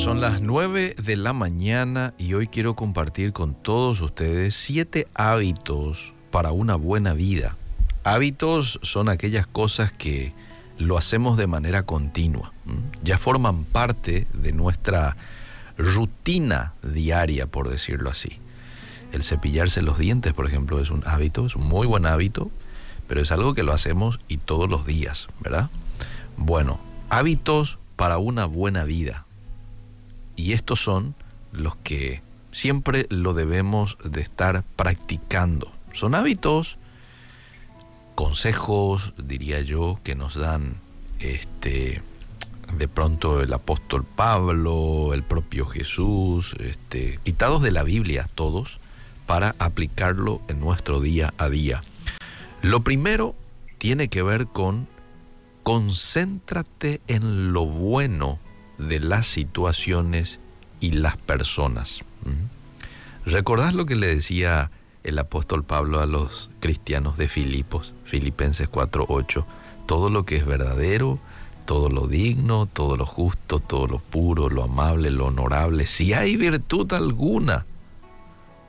Son las 9 de la mañana y hoy quiero compartir con todos ustedes siete hábitos para una buena vida. Hábitos son aquellas cosas que lo hacemos de manera continua, ya forman parte de nuestra rutina diaria, por decirlo así. El cepillarse los dientes, por ejemplo, es un hábito, es un muy buen hábito, pero es algo que lo hacemos y todos los días, ¿verdad? Bueno, hábitos para una buena vida. Y estos son los que siempre lo debemos de estar practicando. Son hábitos, consejos, diría yo, que nos dan este de pronto el apóstol Pablo, el propio Jesús, este, quitados de la Biblia todos, para aplicarlo en nuestro día a día. Lo primero tiene que ver con concéntrate en lo bueno de las situaciones y las personas. ¿Recordás lo que le decía el apóstol Pablo a los cristianos de Filipos, Filipenses 4:8? Todo lo que es verdadero, todo lo digno, todo lo justo, todo lo puro, lo amable, lo honorable, si hay virtud alguna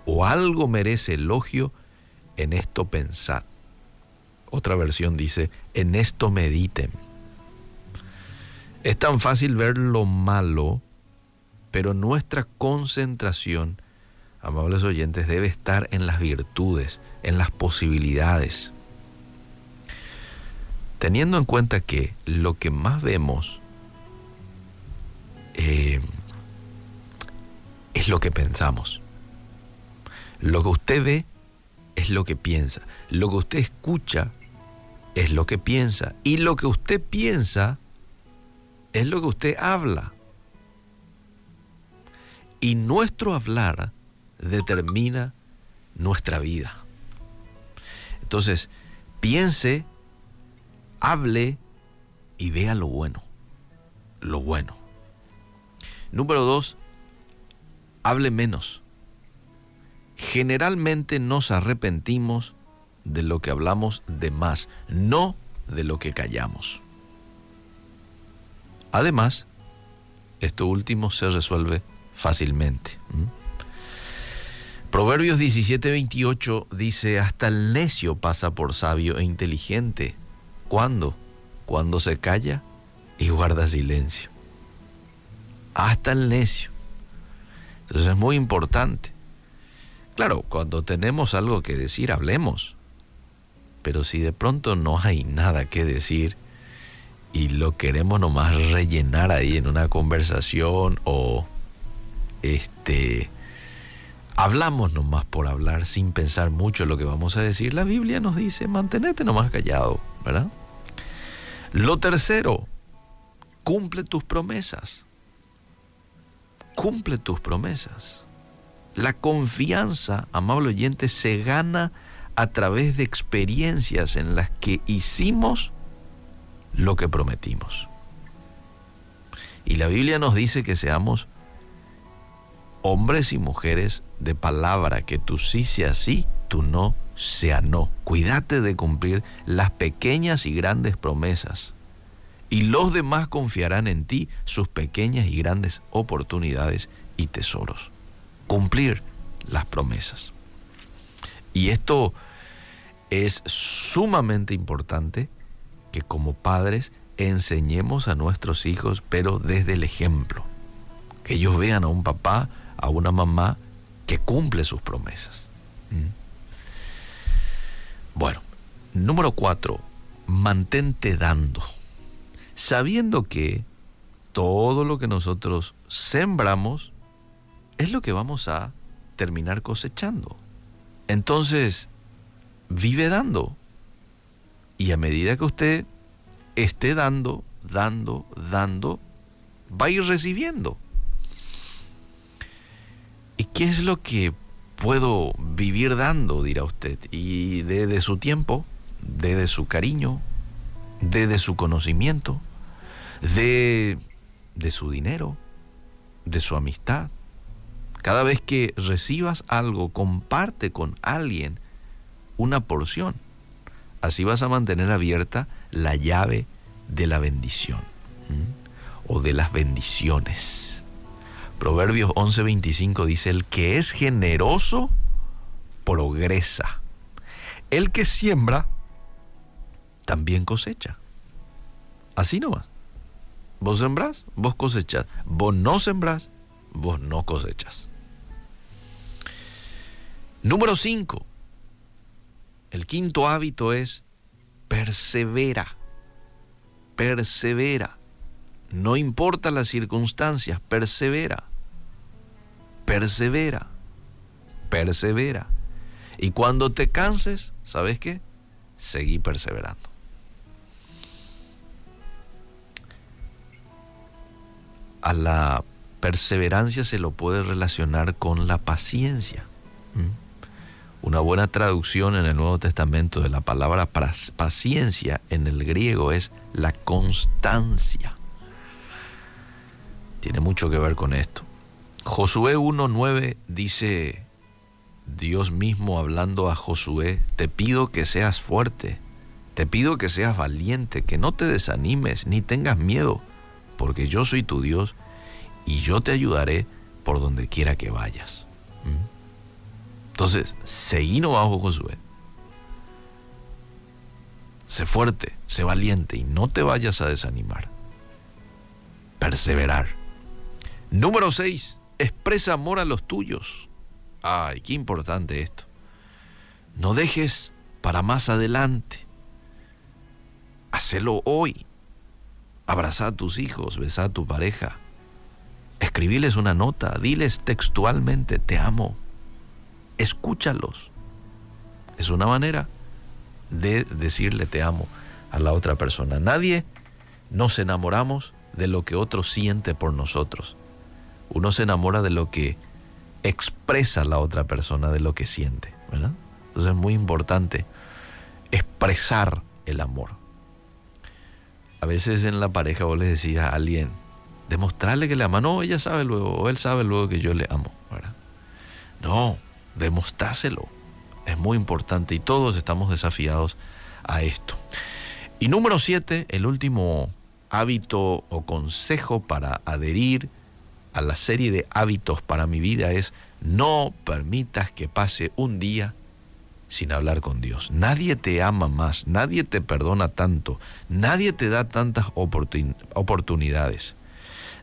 o algo merece elogio, en esto pensad. Otra versión dice, en esto mediten. Es tan fácil ver lo malo, pero nuestra concentración, amables oyentes, debe estar en las virtudes, en las posibilidades. Teniendo en cuenta que lo que más vemos eh, es lo que pensamos. Lo que usted ve es lo que piensa. Lo que usted escucha es lo que piensa. Y lo que usted piensa es lo que usted habla. Y nuestro hablar determina nuestra vida. Entonces, piense, hable y vea lo bueno. Lo bueno. Número dos, hable menos. Generalmente nos arrepentimos de lo que hablamos de más, no de lo que callamos. Además, esto último se resuelve fácilmente. Proverbios 17:28 dice, hasta el necio pasa por sabio e inteligente. ¿Cuándo? Cuando se calla y guarda silencio. Hasta el necio. Entonces es muy importante. Claro, cuando tenemos algo que decir, hablemos. Pero si de pronto no hay nada que decir, y lo queremos nomás rellenar ahí en una conversación o este hablamos nomás por hablar sin pensar mucho lo que vamos a decir, la Biblia nos dice mantenete nomás callado, ¿verdad? Lo tercero, cumple tus promesas. Cumple tus promesas. La confianza, amable oyente, se gana a través de experiencias en las que hicimos lo que prometimos. Y la Biblia nos dice que seamos hombres y mujeres de palabra, que tú sí sea sí, tú no sea no. Cuídate de cumplir las pequeñas y grandes promesas. Y los demás confiarán en ti sus pequeñas y grandes oportunidades y tesoros. Cumplir las promesas. Y esto es sumamente importante que como padres enseñemos a nuestros hijos, pero desde el ejemplo. Que ellos vean a un papá, a una mamá que cumple sus promesas. ¿Mm? Bueno, número cuatro, mantente dando. Sabiendo que todo lo que nosotros sembramos es lo que vamos a terminar cosechando. Entonces, vive dando. Y a medida que usted esté dando, dando, dando, va a ir recibiendo. ¿Y qué es lo que puedo vivir dando, dirá usted? Y desde su tiempo, desde su cariño, desde su conocimiento, de, de su dinero, de su amistad. Cada vez que recibas algo, comparte con alguien una porción Así vas a mantener abierta la llave de la bendición o de las bendiciones. Proverbios 11:25 dice, el que es generoso progresa. El que siembra también cosecha. Así nomás. Vos sembrás, vos cosechas. Vos no sembrás, vos no cosechas. Número 5. El quinto hábito es persevera. Persevera. No importa las circunstancias, persevera. Persevera. Persevera. Y cuando te canses, ¿sabes qué? Seguí perseverando. A la perseverancia se lo puede relacionar con la paciencia. Una buena traducción en el Nuevo Testamento de la palabra paciencia en el griego es la constancia. Tiene mucho que ver con esto. Josué 1.9 dice, Dios mismo hablando a Josué, te pido que seas fuerte, te pido que seas valiente, que no te desanimes ni tengas miedo, porque yo soy tu Dios y yo te ayudaré por donde quiera que vayas. ¿Mm? Entonces, seguí bajo Josué. Sé fuerte, sé valiente y no te vayas a desanimar. Perseverar. Número 6. Expresa amor a los tuyos. Ay, qué importante esto. No dejes para más adelante. Hacelo hoy. Abraza a tus hijos, besa a tu pareja. Escribiles una nota, diles textualmente, te amo, escúchalos. Es una manera de decirle te amo a la otra persona. Nadie nos enamoramos de lo que otro siente por nosotros. Uno se enamora de lo que expresa la otra persona, de lo que siente. Entonces es muy importante expresar el amor. A veces en la pareja vos le decís a alguien, demostrarle que le ama. No, ella sabe luego, o él sabe luego que yo le amo. No, demostrárselo. Es muy importante y todos estamos desafiados a esto. Y número siete, el último hábito o consejo para adherir a la serie de hábitos para mi vida es no permitas que pase un día sin hablar con Dios. Nadie te ama más, nadie te perdona tanto, nadie te da tantas oportunidades,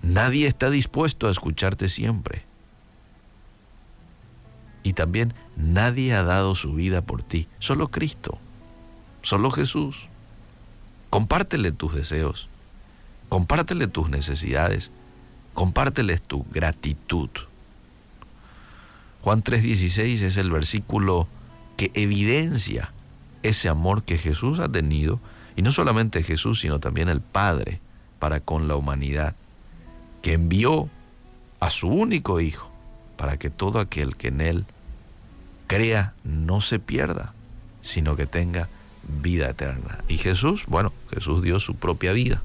nadie está dispuesto a escucharte siempre y también nadie ha dado su vida por ti, solo Cristo, solo Jesús. Compártele tus deseos, compártele tus necesidades, compárteles tu gratitud. Juan 3:16 es el versículo que evidencia ese amor que Jesús ha tenido, y no solamente Jesús, sino también el Padre para con la humanidad, que envió a su único Hijo para que todo aquel que en Él crea no se pierda, sino que tenga vida eterna. Y Jesús, bueno, Jesús dio su propia vida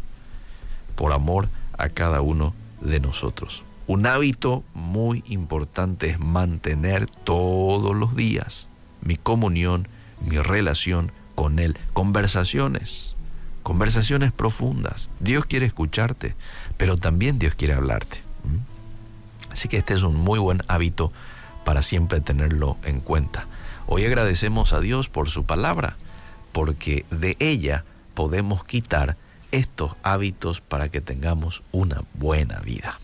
por amor a cada uno de nosotros. Un hábito muy importante es mantener todos los días mi comunión, mi relación con Él. Conversaciones, conversaciones profundas. Dios quiere escucharte, pero también Dios quiere hablarte. Así que este es un muy buen hábito para siempre tenerlo en cuenta. Hoy agradecemos a Dios por su palabra, porque de ella podemos quitar estos hábitos para que tengamos una buena vida.